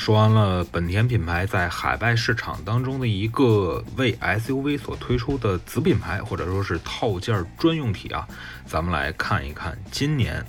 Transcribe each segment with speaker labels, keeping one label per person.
Speaker 1: 说完了本田品牌在海外市场当中的一个为 SUV 所推出的子品牌，或者说是套件专用体啊，咱们来看一看今年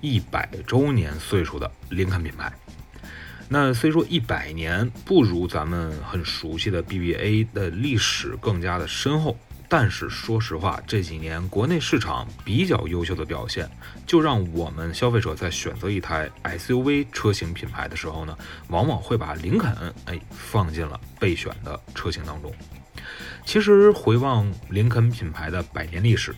Speaker 1: 一百周年岁数的林肯品牌。那虽说一百年不如咱们很熟悉的 BBA 的历史更加的深厚。但是说实话，这几年国内市场比较优秀的表现，就让我们消费者在选择一台 SUV 车型品牌的时候呢，往往会把林肯哎放进了备选的车型当中。其实回望林肯品牌的百年历史，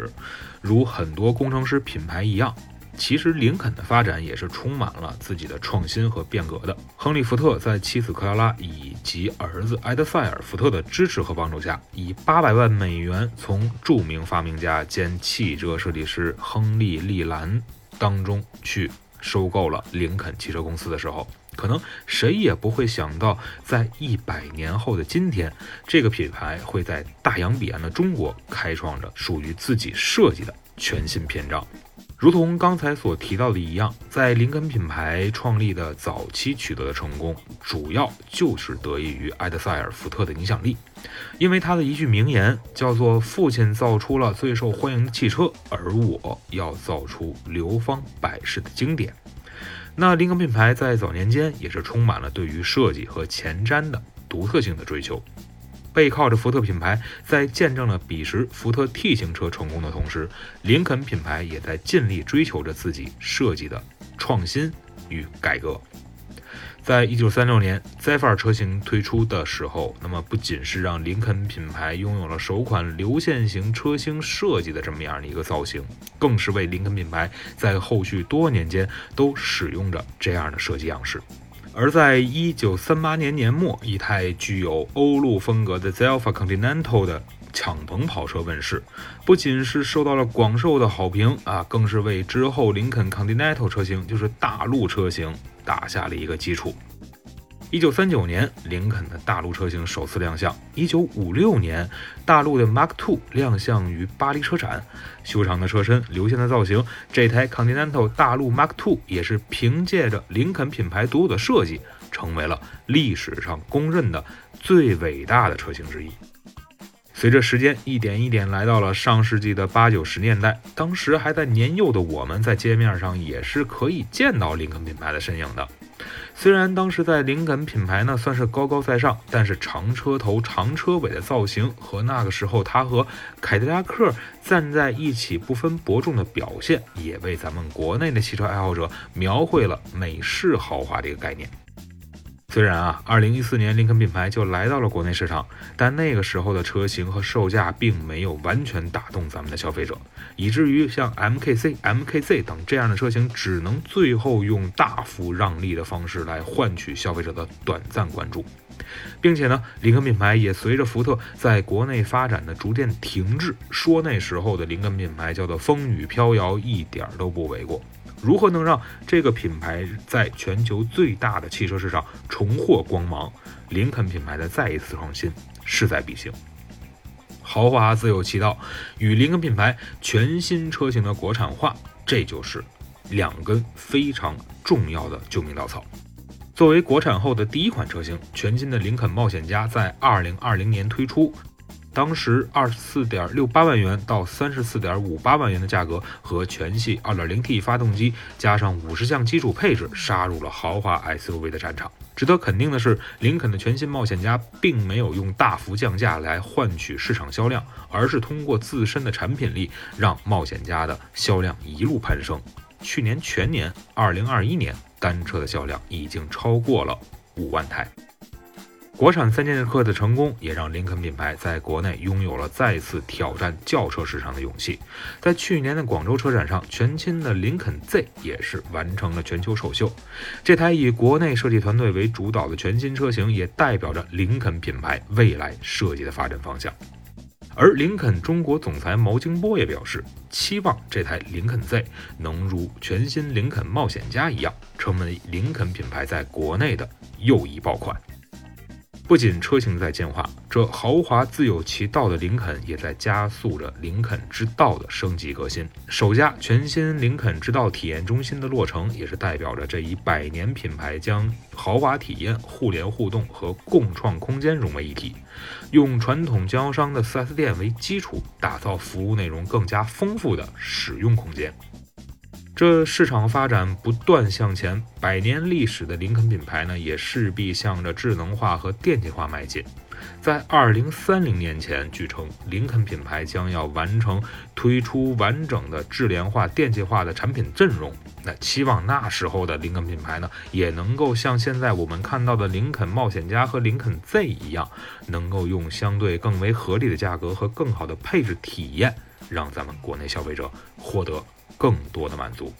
Speaker 1: 如很多工程师品牌一样。其实林肯的发展也是充满了自己的创新和变革的。亨利·福特在妻子克拉拉以及儿子埃德塞尔·福特的支持和帮助下，以八百万美元从著名发明家兼汽车设计师亨利·利兰当中去收购了林肯汽车公司的时候，可能谁也不会想到，在一百年后的今天，这个品牌会在大洋彼岸的中国开创着属于自己设计的全新篇章。如同刚才所提到的一样，在林肯品牌创立的早期取得的成功，主要就是得益于埃德塞尔·福特的影响力。因为他的一句名言叫做“父亲造出了最受欢迎的汽车，而我要造出流芳百世的经典”。那林肯品牌在早年间也是充满了对于设计和前瞻的独特性的追求。背靠着福特品牌，在见证了彼时福特 T 型车成功的同时，林肯品牌也在尽力追求着自己设计的创新与改革。在一九三六年 Zephyr 车型推出的时候，那么不仅是让林肯品牌拥有了首款流线型车型设计的这么样的一个造型，更是为林肯品牌在后续多年间都使用着这样的设计样式。而在一九三八年年末，一台具有欧陆风格的 Zelfa Continental 的敞篷跑车问世，不仅是受到了广受的好评啊，更是为之后林肯 Continental 车型，就是大陆车型打下了一个基础。一九三九年，林肯的大陆车型首次亮相。一九五六年，大陆的 Mark II 亮相于巴黎车展。修长的车身，流线的造型，这台 Continental 大陆 Mark II 也是凭借着林肯品牌独有的设计，成为了历史上公认的最伟大的车型之一。随着时间一点一点来到了上世纪的八九十年代，当时还在年幼的我们，在街面上也是可以见到林肯品牌的身影的。虽然当时在林肯品牌呢算是高高在上，但是长车头、长车尾的造型和那个时候它和凯迪拉克站在一起不分伯仲的表现，也为咱们国内的汽车爱好者描绘了美式豪华这个概念。虽然啊，二零一四年林肯品牌就来到了国内市场，但那个时候的车型和售价并没有完全打动咱们的消费者，以至于像 MKC、MKZ 等这样的车型，只能最后用大幅让利的方式来换取消费者的短暂关注，并且呢，林肯品牌也随着福特在国内发展的逐渐停滞，说那时候的林肯品牌叫做风雨飘摇，一点都不为过。如何能让这个品牌在全球最大的汽车市场重获光芒？林肯品牌的再一次创新势在必行。豪华自有其道，与林肯品牌全新车型的国产化，这就是两根非常重要的救命稻草。作为国产后的第一款车型，全新的林肯冒险家在二零二零年推出。当时二十四点六八万元到三十四点五八万元的价格和全系二点零 T 发动机，加上五十项基础配置，杀入了豪华 SUV 的战场。值得肯定的是，林肯的全新冒险家并没有用大幅降价来换取市场销量，而是通过自身的产品力，让冒险家的销量一路攀升。去年全年，二零二一年单车的销量已经超过了五万台。国产三剑客的成功，也让林肯品牌在国内拥有了再次挑战轿车市场的勇气。在去年的广州车展上，全新的林肯 Z 也是完成了全球首秀。这台以国内设计团队为主导的全新车型，也代表着林肯品牌未来设计的发展方向。而林肯中国总裁毛京波也表示，期望这台林肯 Z 能如全新林肯冒险家一样，成为林肯品牌在国内的又一爆款。不仅车型在进化，这豪华自有其道的林肯也在加速着林肯之道的升级革新。首家全新林肯之道体验中心的落成，也是代表着这一百年品牌将豪华体验、互联互动和共创空间融为一体，用传统经销商的 4S 店为基础，打造服务内容更加丰富的使用空间。这市场发展不断向前，百年历史的林肯品牌呢，也势必向着智能化和电气化迈进。在二零三零年前，据称林肯品牌将要完成推出完整的智联化、电气化的产品阵容。那期望那时候的林肯品牌呢，也能够像现在我们看到的林肯冒险家和林肯 Z 一样，能够用相对更为合理的价格和更好的配置体验，让咱们国内消费者获得。更多的满足。